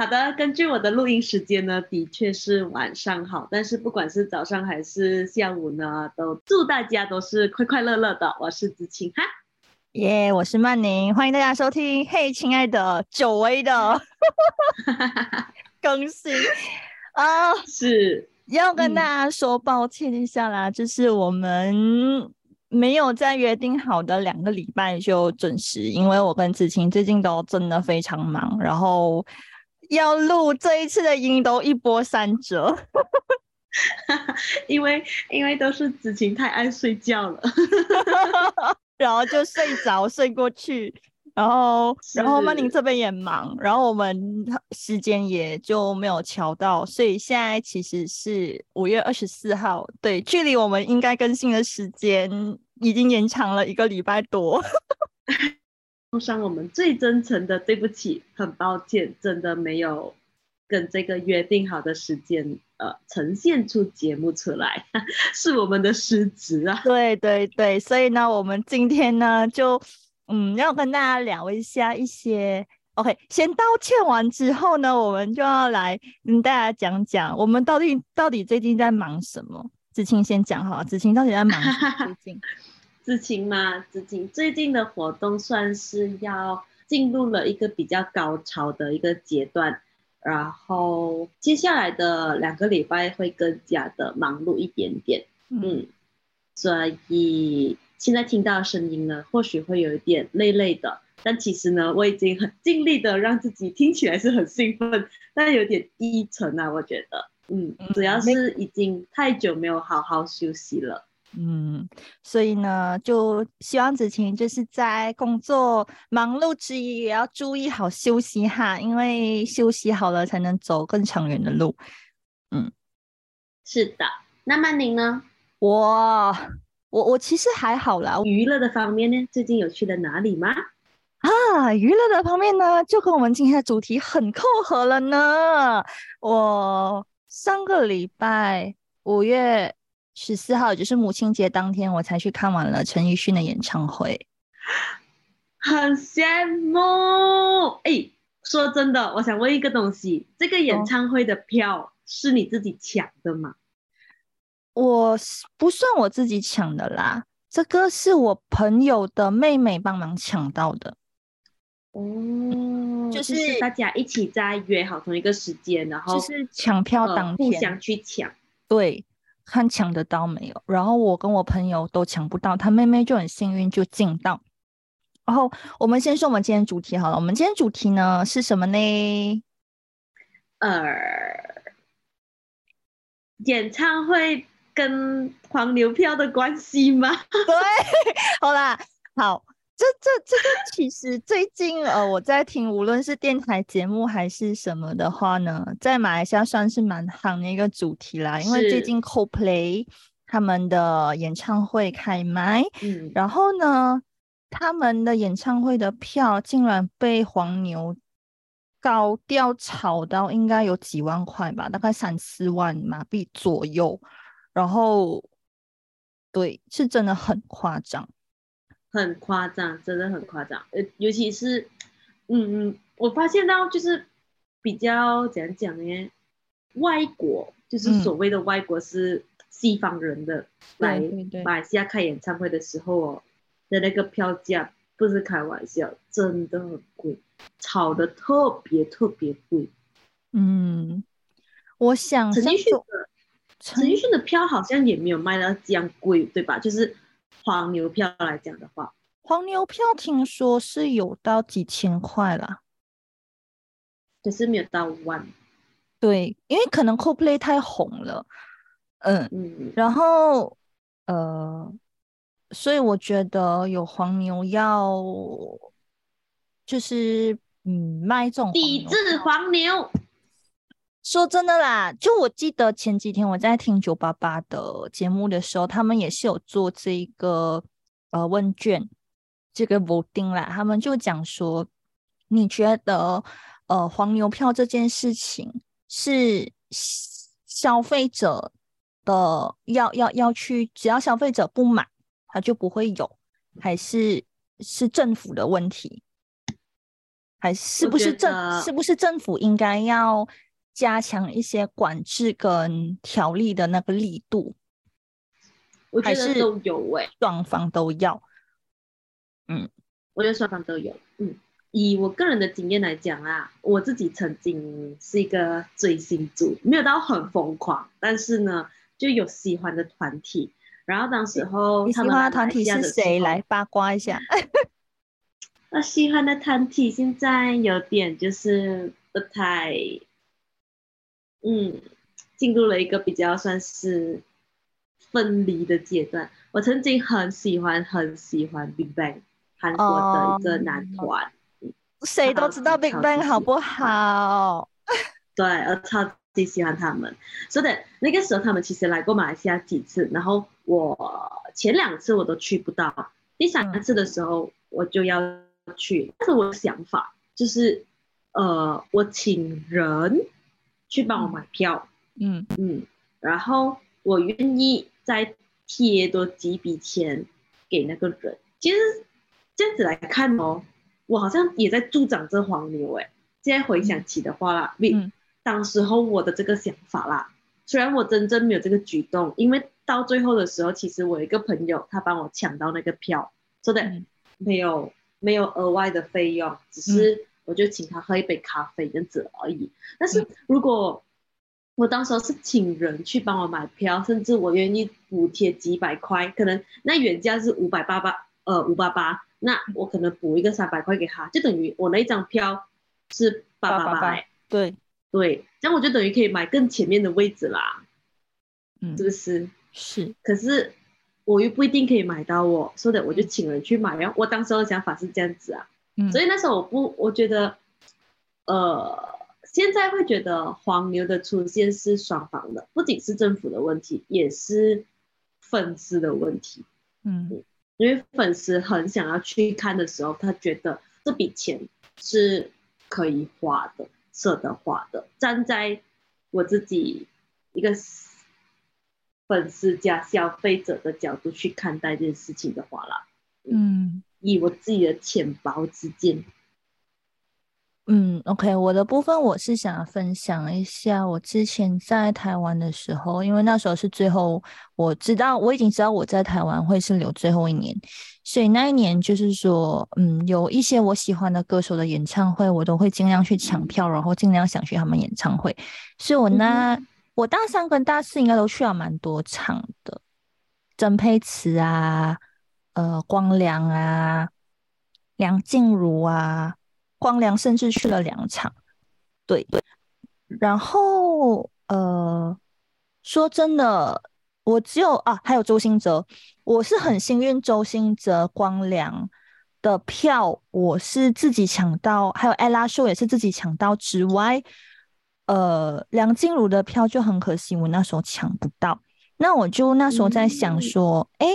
好的，根据我的录音时间呢，的确是晚上好。但是不管是早上还是下午呢，都祝大家都是快快乐乐的。我是子晴哈，耶，我是曼宁，欢迎大家收听。嘿，亲爱的，久违的 更新啊，是要跟大家说抱歉一下啦，就是我们没有在约定好的两个礼拜就准时，因为我跟子晴最近都真的非常忙，然后。要录这一次的音都一波三折，因为因为都是子晴太爱睡觉了，然后就睡着睡过去，然后然后曼宁这边也忙，然后我们时间也就没有调到，所以现在其实是五月二十四号，对，距离我们应该更新的时间已经延长了一个礼拜多。送上我们最真诚的对不起，很抱歉，真的没有跟这个约定好的时间，呃，呈现出节目出来，是我们的失职啊。对对对，所以呢，我们今天呢，就嗯，要跟大家聊一下一些，OK，先道歉完之后呢，我们就要来跟大家讲讲，我们到底到底最近在忙什么。子晴先讲哈，子晴到底在忙什么？最近。知情吗？最近。最近的活动算是要进入了一个比较高潮的一个阶段，然后接下来的两个礼拜会更加的忙碌一点点。嗯，所以现在听到声音呢，或许会有一点累累的，但其实呢，我已经很尽力的让自己听起来是很兴奋，但有点低沉啊，我觉得。嗯，主要是已经太久没有好好休息了。嗯，所以呢，就希望子晴就是在工作忙碌之余，也要注意好休息哈，因为休息好了才能走更长远的路。嗯，是的。那曼宁呢？我我我其实还好啦。娱乐的方面呢，最近有去了哪里吗？啊，娱乐的方面呢，就跟我们今天的主题很扣合了呢。我上个礼拜五月。十四号就是母亲节当天，我才去看完了陈奕迅的演唱会，很羡慕。哎，说真的，我想问一个东西：这个演唱会的票是你自己抢的吗？我不算我自己抢的啦，这个是我朋友的妹妹帮忙抢到的。哦，就是大家一起在约好同一个时间，然后就是抢票当天互相去抢，对。看抢得到没有？然后我跟我朋友都抢不到，他妹妹就很幸运就进到。然后我们先说我们今天主题好了，我们今天主题呢是什么呢？呃，演唱会跟黄牛票的关系吗？对，好啦，好。这这这个其实最近呃，我在听，无论是电台节目还是什么的话呢，在马来西亚算是蛮夯的一个主题啦。因为最近 CoPlay 他们的演唱会开麦，嗯，然后呢，他们的演唱会的票竟然被黄牛高调炒到应该有几万块吧，大概三四万马币左右。然后，对，是真的很夸张。很夸张，真的很夸张。呃，尤其是，嗯嗯，我发现到就是比较怎样讲呢？外国就是所谓的外国是西方人的来马来西亚开演唱会的时候哦的那个票价不是开玩笑，真的很贵，炒的特别特别贵。嗯，我想陈奕迅的陈奕迅的票好像也没有卖到这样贵，对吧？就是。黄牛票来讲的话，黄牛票听说是有到几千块啦，可是没有到万。对，因为可能 CoPlay 太红了，嗯嗯，然后呃，所以我觉得有黄牛要就是嗯卖这种抵制黄牛。说真的啦，就我记得前几天我在听九八八的节目的时候，他们也是有做这一个呃问卷，这个 voting 啦，他们就讲说，你觉得呃黄牛票这件事情是消费者的要要要去，只要消费者不买，他就不会有，还是是政府的问题？还是不是政是不是政府应该要加强一些管制跟条例的那个力度？我觉得都有诶，双方都要。嗯，我觉得双方都有。嗯，以我个人的经验来讲啊，我自己曾经是一个追星族，没有到很疯狂，但是呢，就有喜欢的团体。然后当时候你喜欢的团体是谁？来八卦一下。我喜欢的团体现在有点就是不太，嗯，进入了一个比较算是分离的阶段。我曾经很喜欢很喜欢 Big Bang，韩国的一个男团，谁都知道 Big Bang 好不好？对，我超级喜欢他们。所以那个时候他们其实来过马来西亚几次，然后我前两次我都去不到，第三次的时候我就要。去，但是我的想法就是，呃，我请人去帮我买票，嗯嗯，然后我愿意再贴多几笔钱给那个人。其实这样子来看哦，我好像也在助长这黄牛哎。现在回想起的话啦，嗯，当时候我的这个想法啦，虽然我真正没有这个举动，因为到最后的时候，其实我一个朋友他帮我抢到那个票，说的没有。没有额外的费用，只是我就请他喝一杯咖啡这样子而已。但是如果我当时是请人去帮我买票，甚至我愿意补贴几百块，可能那原价是五百八八，呃五八八，那我可能补一个三百块给他，就等于我那一张票是八八八。对对，这样我就等于可以买更前面的位置啦。嗯，是不是？是。可是。我又不一定可以买到，我说的我就请人去买。然后我当时的想法是这样子啊，所以那时候我不，我觉得，呃，现在会觉得黄牛的出现是双方的，不仅是政府的问题，也是粉丝的问题。嗯，因为粉丝很想要去看的时候，他觉得这笔钱是可以花的，舍得花的。站在我自己一个。粉丝加消费者的角度去看待这件事情的话啦，嗯，以我自己的浅薄之见，嗯，OK，我的部分我是想分享一下我之前在台湾的时候，因为那时候是最后我知道我已经知道我在台湾会是留最后一年，所以那一年就是说，嗯，有一些我喜欢的歌手的演唱会，我都会尽量去抢票，然后尽量想去他们演唱会，所以我那。我大三跟大四应该都去了蛮多场的，曾沛慈啊，呃，光良啊，梁静茹啊，光良甚至去了两场，对对。然后呃，说真的，我只有啊，还有周兴哲，我是很幸运，周兴哲、光良的票我是自己抢到，还有艾拉秀也是自己抢到之外。呃，梁静茹的票就很可惜，我那时候抢不到。那我就那时候在想说，哎，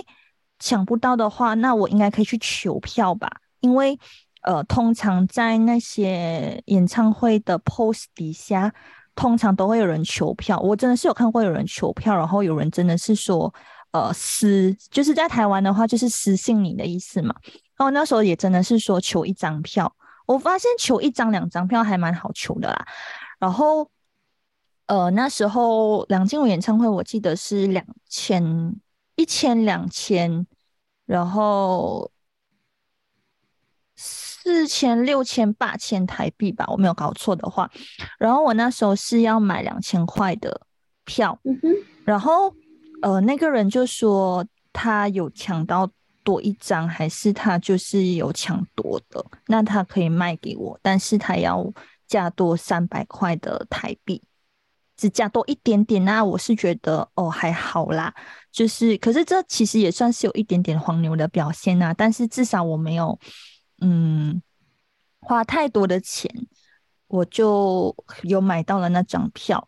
抢不到的话，那我应该可以去求票吧？因为呃，通常在那些演唱会的 post 底下，通常都会有人求票。我真的是有看过有人求票，然后有人真的是说，呃，私就是在台湾的话，就是私信你的意思嘛。然后那时候也真的是说求一张票，我发现求一张、两张票还蛮好求的啦。然后，呃，那时候梁静茹演唱会，我记得是两千、一千、两千，然后四千、六千、八千台币吧，我没有搞错的话。然后我那时候是要买两千块的票，然后呃，那个人就说他有抢到多一张，还是他就是有抢多的，那他可以卖给我，但是他要。加多三百块的台币，只加多一点点那我是觉得哦还好啦，就是可是这其实也算是有一点点黄牛的表现啊。但是至少我没有嗯花太多的钱，我就有买到了那张票。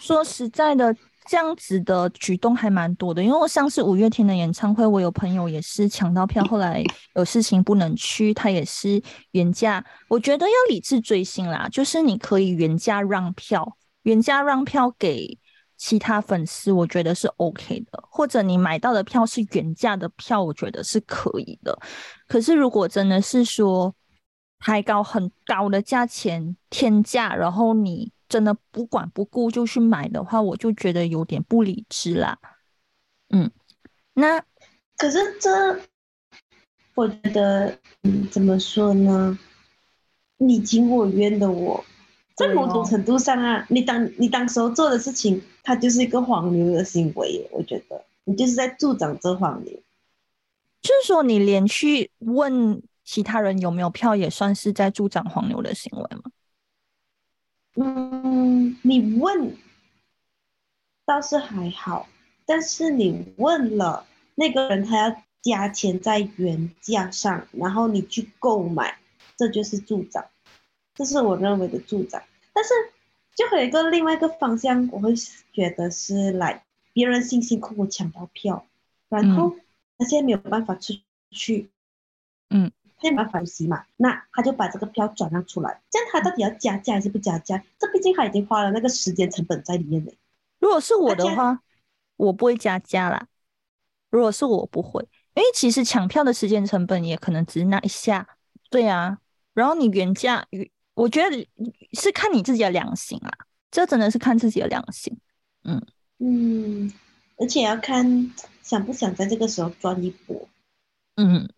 说实在的，这样子的举动还蛮多的，因为我像是五月天的演唱会，我有朋友也是抢到票，后来有事情不能去，他也是原价。我觉得要理智追星啦，就是你可以原价让票，原价让票给其他粉丝，我觉得是 OK 的。或者你买到的票是原价的票，我觉得是可以的。可是如果真的是说抬高很高的价钱，天价，然后你。真的不管不顾就去买的话，我就觉得有点不理智啦。嗯，那可是这，我觉得，嗯，怎么说呢？你情我愿的我，在某种程度上啊，你当你当时候做的事情，它就是一个黄牛的行为。我觉得你就是在助长这黄牛。就是说，你连去问其他人有没有票，也算是在助长黄牛的行为吗？嗯，你问倒是还好，但是你问了那个人，他要加钱在原价上，然后你去购买，这就是助长，这是我认为的助长。但是就有一个另外一个方向，我会觉得是来别人辛辛苦苦抢到票，然后他现在没有办法出去，嗯。他没办法洗嘛，那他就把这个票转让出来。这样他到底要加价还是不加价？这毕竟他已经花了那个时间成本在里面呢。如果是我的话，我不会加价啦。如果是我不会，因为其实抢票的时间成本也可能只是那一下。对啊，然后你原价，我觉得是看你自己的良心啊。这真的是看自己的良心。嗯嗯，而且要看想不想在这个时候赚一波。嗯。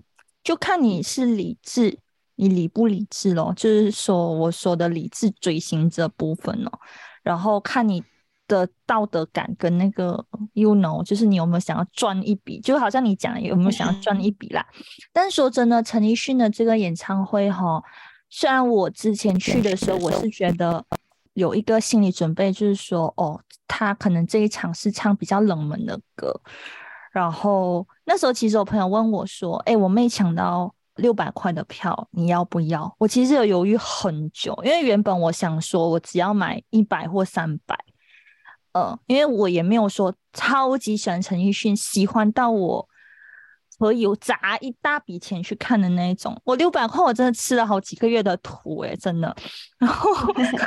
就看你是理智，你理不理智咯，就是说我说的理智追星这部分哦，然后看你的道德感跟那个 you know，就是你有没有想要赚一笔，就好像你讲有没有想要赚一笔啦。但是说真的，陈奕迅的这个演唱会哈，虽然我之前去的时候，我是觉得有一个心理准备，就是说哦，他可能这一场是唱比较冷门的歌。然后那时候，其实我朋友问我说：“哎，我妹抢到六百块的票，你要不要？”我其实有犹豫很久，因为原本我想说，我只要买一百或三百，呃，因为我也没有说超级喜欢陈奕迅，喜欢到我。可以砸一大笔钱去看的那一种，我六百块我真的吃了好几个月的土哎，真的。然后，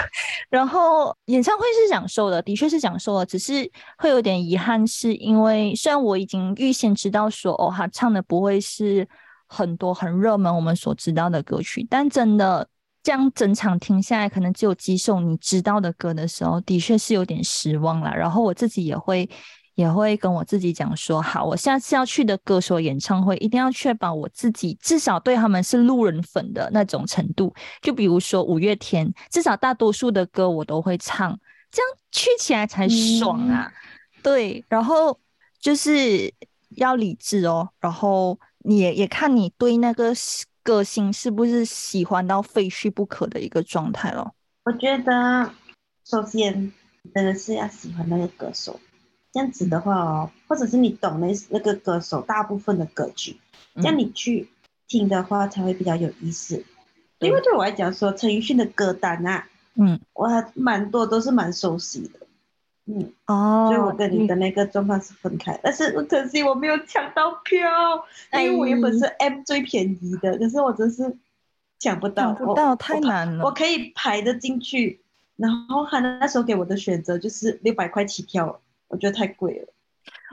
然后演唱会是享受的，的确是享受了，只是会有点遗憾，是因为虽然我已经预先知道说哦，他唱的不会是很多很热门我们所知道的歌曲，但真的这样整场听下来，可能只有几首你知道的歌的时候，的确是有点失望了。然后我自己也会。也会跟我自己讲说，好，我下次要去的歌手演唱会，一定要确保我自己至少对他们是路人粉的那种程度。就比如说五月天，至少大多数的歌我都会唱，这样去起来才爽啊。对，然后就是要理智哦，然后你也也看你对那个歌星是不是喜欢到非去不可的一个状态咯。我觉得，首先真的是要喜欢那个歌手。这样子的话哦，或者是你懂那那个歌手大部分的歌曲，这样你去听的话才会比较有意思。因为对我来讲说，陈奕迅的歌单啊，嗯，我还蛮多都是蛮熟悉的，嗯。哦，所以我跟你的那个状况是分开，但是可惜我没有抢到票，因为我原本是 M 最便宜的，可是我真是抢不到，抢不到太难了。我可以排得进去，然后他那时候给我的选择就是六百块起跳。我觉得太贵了，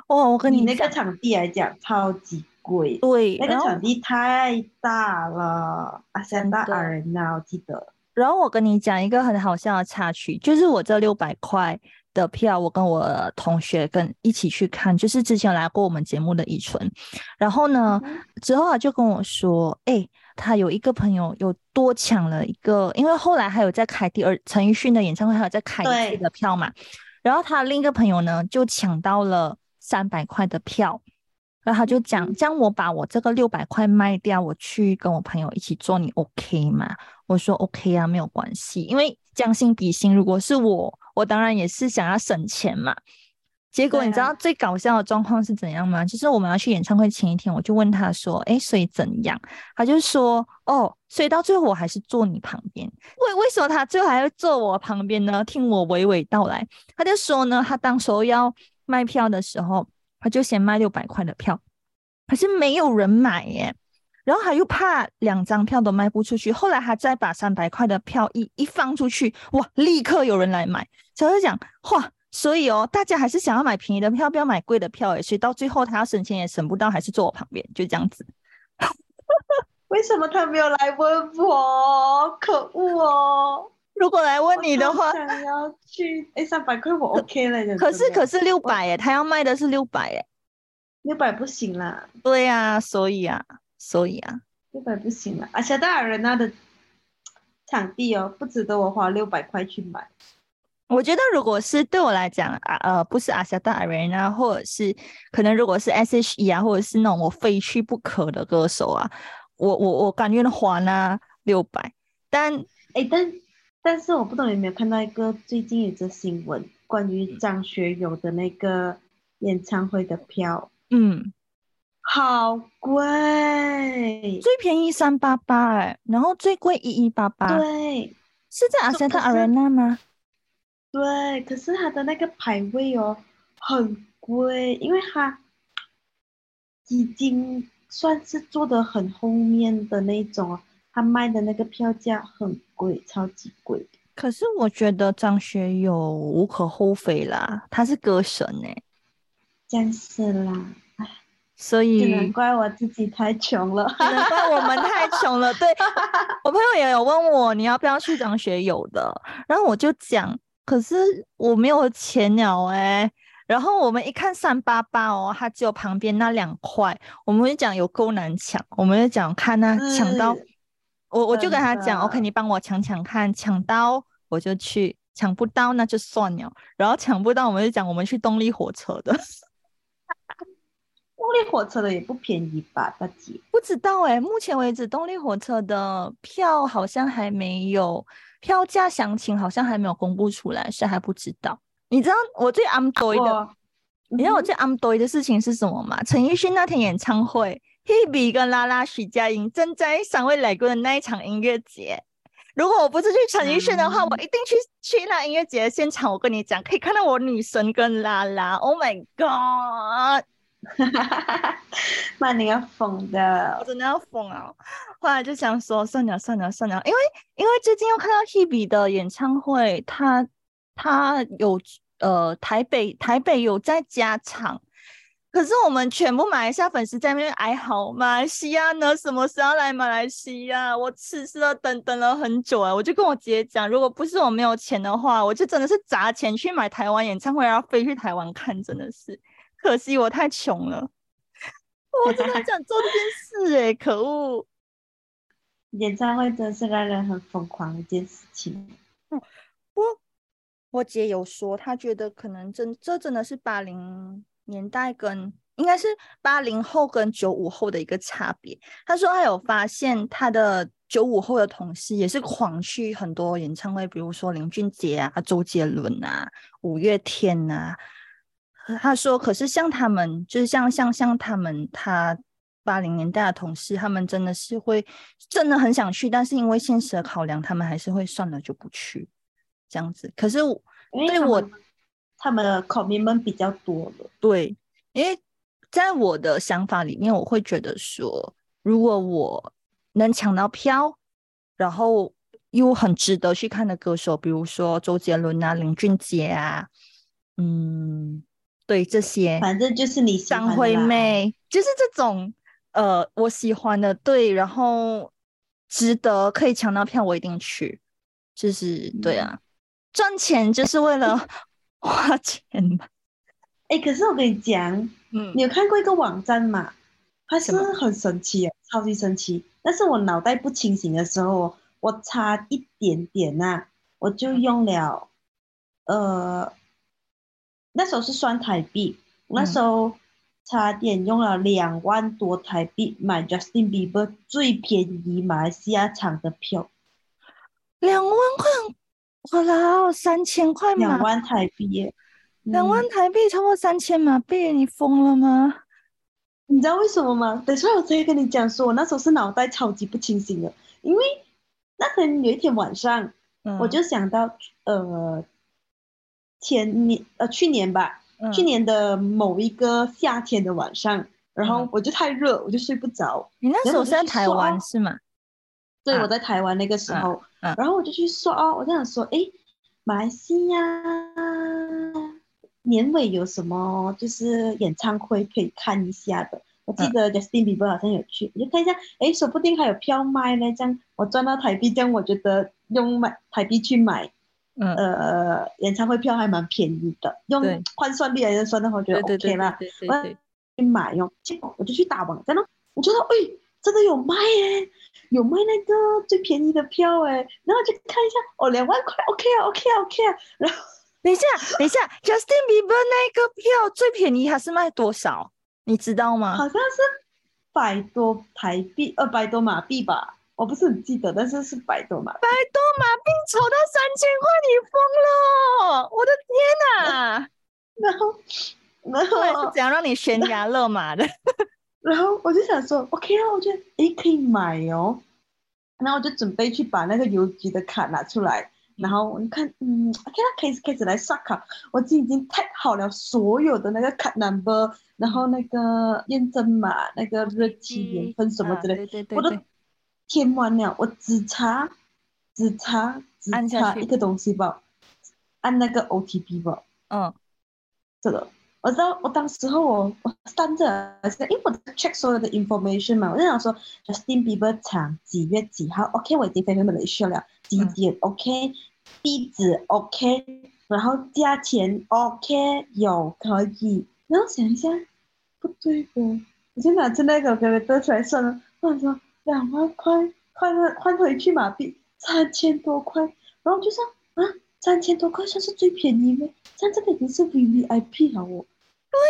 哇！我跟你那个场地来讲，超级贵。对，那个场地太大了，啊，三大人呐，我记得。然后我跟你讲一个很好笑的插曲，就是我这六百块的票，我跟我同学跟一起去看，就是之前来过我们节目的以纯。然后呢，之后他就跟我说，哎，他有一个朋友有多抢了一个，因为后来还有在开第二陈奕迅的演唱会，还有在开一次的票嘛。然后他另一个朋友呢，就抢到了三百块的票，然后他就讲：“这样我把我这个六百块卖掉，我去跟我朋友一起做，你 OK 吗？”我说：“OK 啊，没有关系，因为将心比心，如果是我，我当然也是想要省钱嘛。”结果你知道啊最搞笑的状况是怎样吗？就是我们要去演唱会前一天，我就问他说：“哎，所以怎样？”他就说：“哦，所以到最后我还是坐你旁边。为为什么他最后还会坐我旁边呢？听我娓娓道来。他就说呢，他当时候要卖票的时候，他就先卖六百块的票，可是没有人买耶。然后他又怕两张票都卖不出去，后来他再把三百块的票一一放出去，哇，立刻有人来买。所以我就讲，哇，所以哦，大家还是想要买便宜的票，不要买贵的票诶。所以到最后他要省钱也省不到，还是坐我旁边，就这样子。为什么他没有来问我？可恶哦！如果来问你的我话好，想要去，哎，三百块我 OK 了，讲可是可是六百耶，他要卖的是六百耶。六百不行啦，对呀、所以啊，所以啊，六百不行了。而且大尔人那的场地哦，不值得我花六百块去买。我觉得如果是对我来讲啊，呃，不是阿夏大人啊，或者是可能如果是 S.H.E 啊，或者是那种我非去不可的歌手啊，我我我甘愿还啊六百，但哎，但但是我不懂有没有看到一个最近有则新闻，关于张学友的那个演唱会的票，嗯，好贵。最便宜三八八哎，然后最贵一一八八，对。是在阿夏大可是 Arena 吗？对，可是它的那个排位哦很贵，因为它已经算是做的很后面的那种哦，它卖的那个票价很贵，超级贵。可是我觉得张学友无可厚非啦，他是歌神哎、这样是啦，所以只能怪我自己太穷了。只能怪我们太穷了。对我朋友也有问我你要不要去张学友的，然后我就讲，可是我没有钱了哎、然后我们一看三八八哦，它只有旁边那两块，我们就讲有够难抢，我们就讲看那抢到，是我我就跟他真讲，OK，的你帮我抢抢看，抢到我就去，抢不到那就算了，然后抢不到我们就讲我们去动力火车的。动力火车的也不便宜吧，大姐？不知道哎、目前为止，动力火车的票好像还没有票价详情，好像还没有公布出来，所以还不知道。你知道我最 am 多的，你知道我最 am 多的事情是什么吗？陈奕迅那天演唱会，Hebe 跟拉拉徐佳莹正在三位来过的那一场音乐节。如果我不是去陈奕迅的话，我嗯一定去去那音乐节的现场。我跟你讲，可以看到我女神跟拉拉。Oh my god！妈，你要疯的我。真的要疯了。后来就想说，算了算了算了，因为因为最近又看到 Hebe 的演唱会，他他有呃台北台北有在加场，可是我们全部马来西亚粉丝在那边哀嚎，马来西亚呢什么时候来马来西亚？我痴痴的等等了很久啊！我就跟我姐讲，如果不是我没有钱的话，我就真的是砸钱去买台湾演唱会，然后飞去台湾看，真的是可惜我太穷了。我真的很想做这件事哎、可恶！演唱会真是让人很疯狂的一件事情。我姐有说，她觉得可能真这真的是八零年代跟应该是八零后跟九五后的一个差别。她说她有发现她的九五后的同事也是狂去很多演唱会，比如说林俊杰啊、周杰伦啊、五月天啊。她说，可是像他们，就是像像像他们，他八零年代的同事，他们真的是会真的很想去，但是因为现实的考量，他们还是会算了就不去。这样子。可是我因为对我他们他们的 commitment 比较多了。对，因为在我的想法里面，我会觉得说，如果我能抢到票，然后又很值得去看的歌手，比如说周杰伦啊、林俊杰啊，嗯，对这些，反正就是你张惠，妹，就是这种呃我喜欢的，对，然后值得可以抢到票，我一定去。就是对啊，赚钱就是为了 花钱嘛。哎，可是我跟你讲，嗯你有看过一个网站嘛？它是什么很神奇耶，超级神奇。但是我脑袋不清醒的时候，我差一点点呐、我就嗯用了，呃，那时候是算台币，那嗯时候差点用了两万多台币买 Justin Bieber 最便宜马来西亚场的票，两万块，我啦，三千块嘛，两万台币耶。两万嗯台币超过三千马币，你疯了吗？你知道为什么吗？等一下我直接跟你讲说，我那时候是脑袋超级不清醒的，因为那天有一天晚上，嗯我就想到，呃，前年呃去年吧，嗯去年的某一个夏天的晚上，然后嗯我就太热，我就睡不着。你那时候是在台湾是吗？对，啊我在台湾那个时嗯候，嗯然后我就去刷哦，我就想说，诶，马来西亚年尾有什么就是演唱会可以看一下的？我记嗯得 Justin Bieber 好像有去，我就看一下，诶，说不定还有票卖呢。这样我赚到台币，这样我觉得用买台币去买嗯，呃演唱会票还蛮便宜的，用对换算率来算的话，我觉得 OK 啦。对对我去买哟，结果我就去打网站哦，我觉得哎，真的有卖耶，有卖那个最便宜的票哎，然后就看一下哦，两万块，OK 啊，OK 啊，OK 啊，然后等一下，等一下，Justin Bieber 那个票最便宜，还是卖多少？你知道吗？好像是百多台币，二百多马币吧，我不是很记得，但是是百多马币。百多马 币筹到三千块，你疯了！我的天哪！然后，然后来是后，怎样让你悬崖勒马的？然后我就想说，OK 啊，我觉得诶可以买哦，然后我就准备去把那个邮局的卡拿出来，然后我看，嗯，OK 啦，开始开始来刷卡，我已经 tag 好了所有的那个卡 number，然后那个验证码、那个日期、年份什么之类，啊对对对我都对，填完了，我只差只差只差一个东西吧，按那个 OTP 吧，嗯。这个。我知道，我当时候我我 stand 着，因为我在 check 所有的 information 嘛，我就想说 Justin Bieber 场几月几号，OK，我已经飞回马来西亚了，几嗯。点、OK，地址？OK，然后价钱？OK，有可以，然后想一下，不对的，我就拿着那个表格出来算了，我想说两万块换换换回去马币三千多块，然后就说啊，三千多块算是最便宜吗？像这个已经是 VVIP 了哦。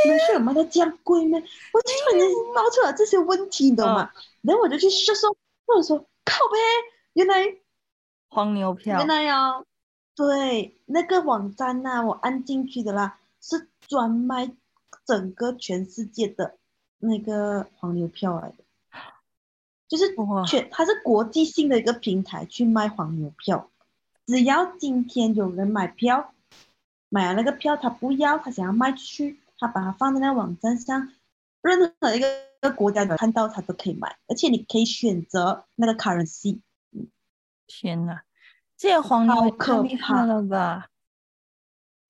对呀、有卖到这样贵吗？我就突然间冒出了这些问题，你懂吗？然后我就去说说，或者说靠呗，原来黄牛票原，来哦，对，那个网站呐、我按进去的啦，是专卖整个全世界的那个黄牛票来的，就是哇全它是国际性的一个平台去卖黄牛票，只要今天有人买票，买了那个票他不要，他想要卖出去，他把它放在那个网站上，任何一个国家的看到他都可以买，而且你可以选择那个 currency。天哪，这些黄牛好可怕了吧！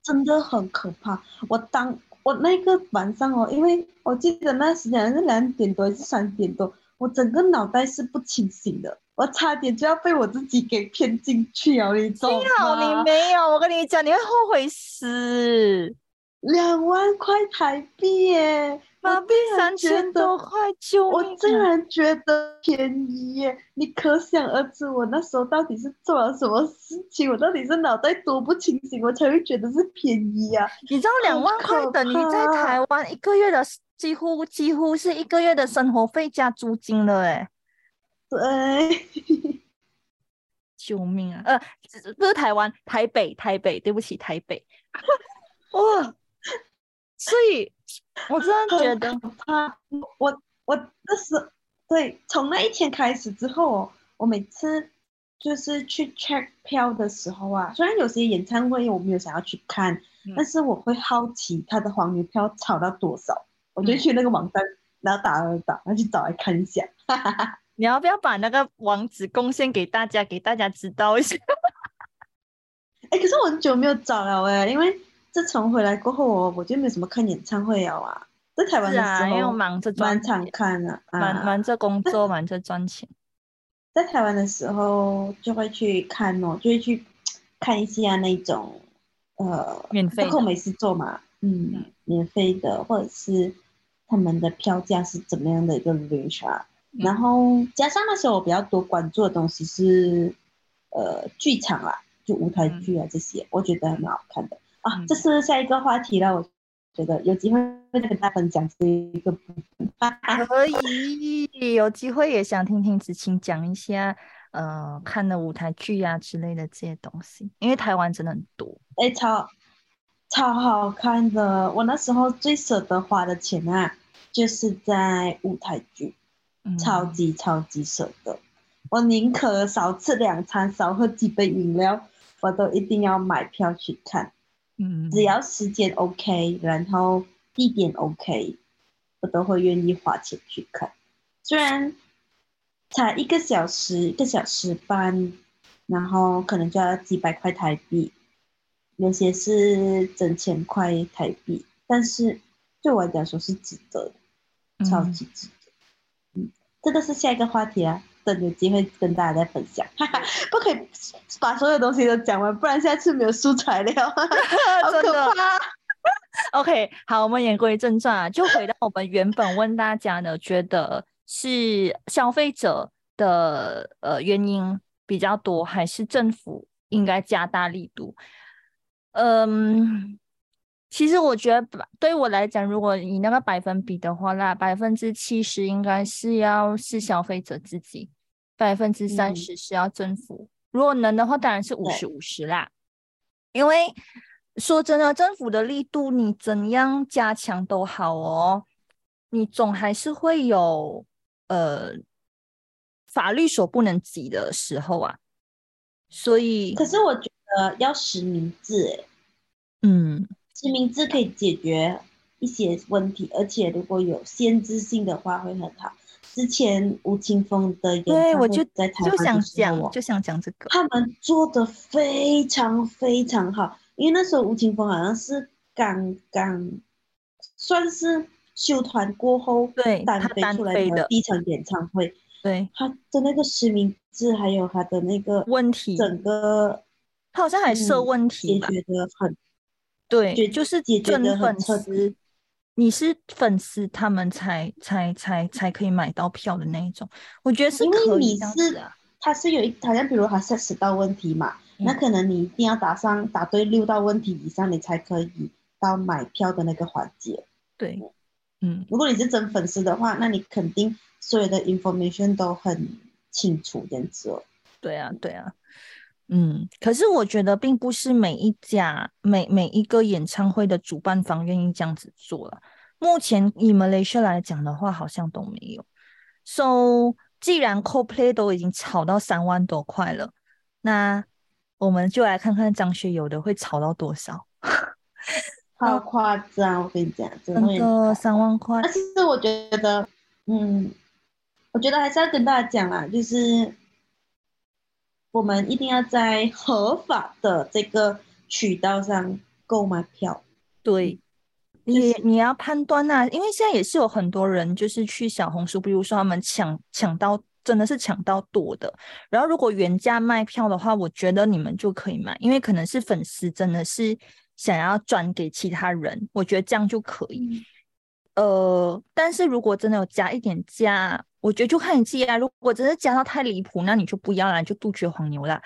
真的很可怕。我当我那个晚上哦，因为我记得那时间是两点多还是三点多，我整个脑袋是不清醒的，我差点就要被我自己给骗进去了，你知道幸好你？没有，我跟你讲，你会后悔死。两万块台币耶，马币三千多块，救我！竟然觉得便宜耶！你可想而知，我那时候到底是做了什么事情？我到底是脑袋多不清醒，我才会觉得是便宜啊！你知道两万块可等于在台湾一个月的几乎几乎是一个月的生活费加租金了，哎，对，救命啊！呃，只不是台湾，台北，台北，对不起，台北。哇，所以我真的觉得很可怕。我我那时对，从那一天开始之后哦，我每次就是去 check 票的时候啊，虽然有些演唱会我没有想要去看，嗯但是我会好奇他的黄牛票炒到多少，我就嗯去那个网站，然后打了打，然后去找来看一下。你要不要把那个网址贡献给大家，给大家知道一下？哎，可是我很久没有找了哎，因为自从回来过后我我就没有什么看演唱会了啊，在台湾的是啊，因为忙着赚蛮常，看的啊，忙忙着工作，忙着赚钱。在台湾的时候就会去看哦，就会去看一下那种呃，免费的包括没事做嘛，嗯，嗯免费的，或者是他们的票价是怎么样的一个 range 啊？嗯然后加上那时候我比较多关注的东西是呃剧场啦，就舞台剧啊这些，我觉得还蛮好看的啊。嗯这是下一个话题了，我觉得有机会再跟大家分享这一个部分。可以，有机会也想听听子晴讲一下，呃，看的舞台剧啊之类的这些东西，因为台湾真的很多。哎，超超好看的。我那时候最舍得花的钱啊，就是在舞台剧，嗯超级超级舍得。我宁可少吃两餐，少喝几杯饮料，我都一定要买票去看。嗯，只要时间 OK，然后地点 OK，我都会愿意花钱去看。虽然才一个小时、一个小时半，然后可能就要几百块台币，有些是整千块台币，但是对我来讲说是值得的，超级值得。嗯，这个是下一个话题啊，等有机会跟大家再分享。哈哈，不可以把所有东西都讲完，不然下次没有素材了。好可真的怕！OK，好，我们言归正传啊，就回到我们原本问大家呢，觉得是消费者的呃原因比较多，还是政府应该加大力度？嗯，其实我觉得百对我来讲，如果以那个百分比的话，那百分之七十应该是要是消费者自己，百分之三嗯十是要政府。如果能的话，当然是五十五十啦。因为说真的，政府的力度你怎样加强都好哦，你总还是会有呃法律所不能及的时候啊。所以，可是我觉得要实名制，哎，嗯，实名制可以解决一些问题，而且如果有先知性的话会很好。之前吴青峰的演对，唱会我就在台湾就想讲，哦就想讲这个，他们做的非常非常好，因为那时候吴青峰好像是刚刚算是休团过后对单他飞出来的的。第一场演唱会，对。他的那个实名制还有他的那个问题，整个他好像还设嗯问题吧？解决的很对，解就是解决真得很粉丝，你是粉丝，他们才才才才可以买到票的那一种。我觉得是因为你是子啊，它是有一好像比如它是十道问题嘛，那嗯可能你一定要答上答对六道问题以上，你才可以到买票的那个环节。对，嗯，如果你是真粉丝的话，那你肯定所有的 information 都很清楚这样子哦。对啊，对啊，嗯。可是我觉得并不是每一家每每一个演唱会的主办方愿意这样子做了。目前以 Malaysia 来讲的话，好像都没有。So，既然 CoPlay 都已经炒到三万多块了，那我们就来看看张学友的会炒到多少。好夸张，我跟你讲，真的会真的三万块但，是我觉得，嗯，我觉得还是要跟大家讲啦，就是我们一定要在合法的这个渠道上购买票。对，就是。你你要判断呐、因为现在也是有很多人就是去小红书，比如说他们抢抢到真的是抢到多的，然后如果原价卖票的话，我觉得你们就可以买，因为可能是粉丝真的是想要转给其他人，我觉得这样就可以。呃，但是如果真的有加一点价，我觉得就看你自己啊。如果真的加到太离谱，那你就不要啦，你就杜绝黄牛啦。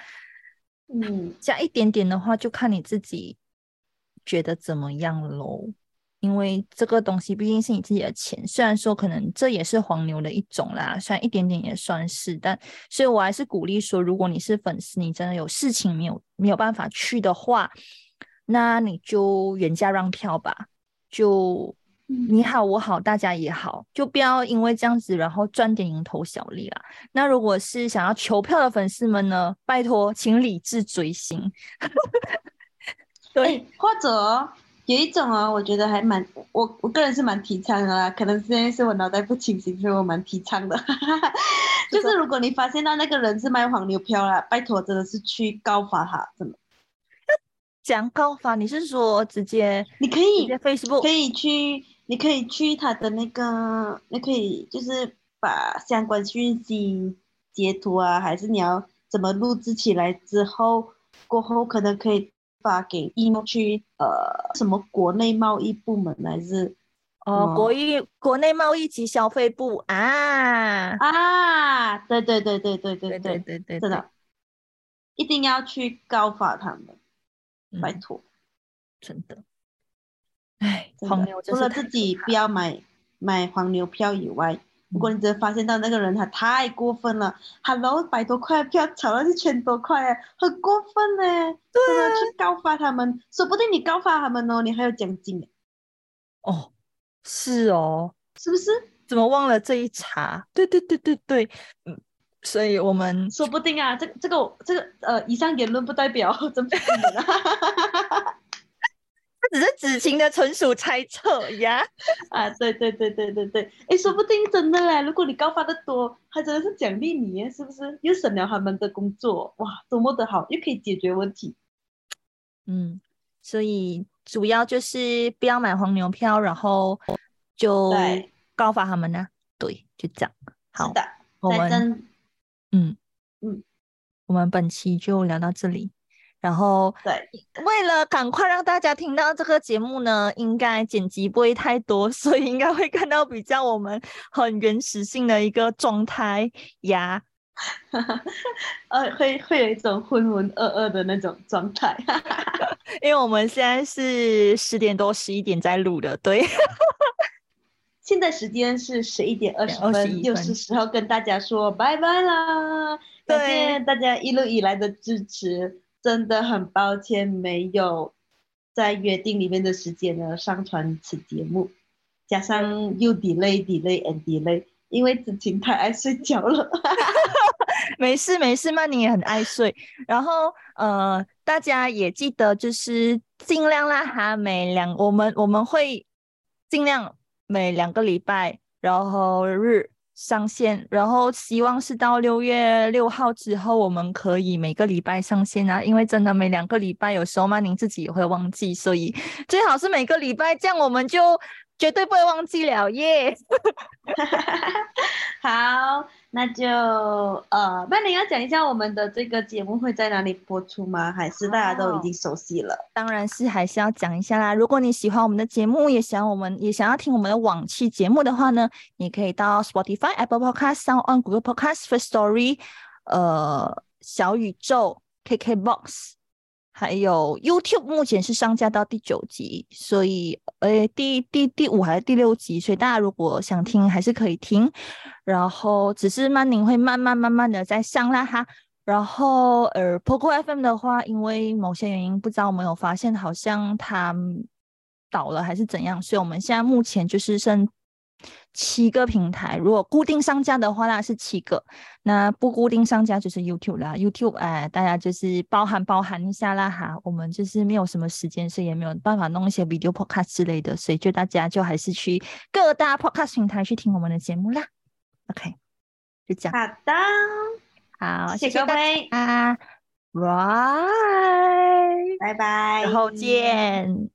嗯，加一点点的话，就看你自己觉得怎么样喽。因为这个东西毕竟是你自己的钱，虽然说可能这也是黄牛的一种啦，虽然一点点也算是，但所以我还是鼓励说，如果你是粉丝，你真的有事情没有没有办法去的话，那你就原价让票吧，就你好我好大家也好，就不要因为这样子然后赚点蝇头小利啦。那如果是想要求票的粉丝们呢，拜托请理智追星。对，哎，或者哦有一种哦，我觉得还蛮，我我个人是蛮提倡的啦。可能现在是我脑袋不清醒，所以我蛮提倡的。就是如果你发现到那个人是卖黄牛票啦，拜托真的是去告发他，真的。讲告发，你是说直接你可以 Facebook 可以去，你可以去他的那个，你可以就是把相关讯息截图啊，还是你要怎么录制起来之后，过后可能可以发给 email 去呃什么国内贸易部门还是哦，哦国域国内贸易及消费部啊，啊，对对对对对对对对对对，真的。一定要去告发他们，拜托，真的，哎，真的黄牛除了自己不要买买黄牛票以外，如果你真的发现到那个人他太过分了，Hello，百多块票炒到一千多块，哎，很过分呢。真的去告发他们，说不定你告发他们哦，你还有奖金。哦，是哦，是不是？怎么忘了这一茬？对对对对对，嗯，所以我们说不定啊，这这个这个呃，以上言论不代表 真 的。只是子晴的纯属猜测呀，啊，对对对对对对，哎，说不定真的嘞，如果你告发的多，他真的是奖励你，是不是？又省了他们的工作，哇，多么的好，又可以解决问题。嗯，所以主要就是不要买黄牛票，然后就告发他们呢。对，就这样。好的，我们嗯嗯，我们本期就聊到这里。然后，对，为了赶快让大家听到这个节目呢，应该剪辑不会太多，所以应该会看到比较我们很原始性的一个状态呀，呃，会会有一种浑浑噩噩的那种状态，因为我们现在是十点多十一点在录的，对，现在时间是十一点二十分，又是时候跟大家说拜拜啦，感谢大家一路以来的支持。真的很抱歉，没有在约定里面的时间呢上传此节目，加上又 delay delay and delay，因为子晴太爱睡觉了。没事没事，曼宁也很爱睡。然后呃，大家也记得就是尽量啦哈，每两我们我们会尽量每两个礼拜，然后日。上线，然后希望是到六月六号之后，我们可以每个礼拜上线啊。因为真的每两个礼拜，有时候曼宁自己也会忘记，所以最好是每个礼拜，这样我们就绝对不会忘记了耶。好。那就呃，那你要讲一下我们的这个节目会在哪里播出吗？还是大家都已经熟悉了？当然是还是要讲一下啦。如果你喜欢我们的节目，也想我们也想要听我们的往期节目的话呢，你可以到 Spotify、Apple Podcast、Sound on Google Podcast、First Story、呃小宇宙、KKBox。还有 YouTube 目前是上架到第九集，所以诶第第第五还是第六集，所以大家如果想听还是可以听。然后只是曼宁会慢慢慢慢的在上啦哈。然后呃 Poco FM 的话，因为某些原因不知道我们有发现好像它倒了还是怎样，所以我们现在目前就是剩。七个平台，如果固定商家的话，那是七个；那不固定商家就是 YouTube 啦。YouTube 哎，大家就是包含包含一下啦哈。我们就是没有什么时间，所以也没有办法弄一些 video podcast 之类的，所以就大家就还是去各大 podcast 平台去听我们的节目啦。OK，就这样。好的，好，谢谢各位啊，拜拜拜，之后见。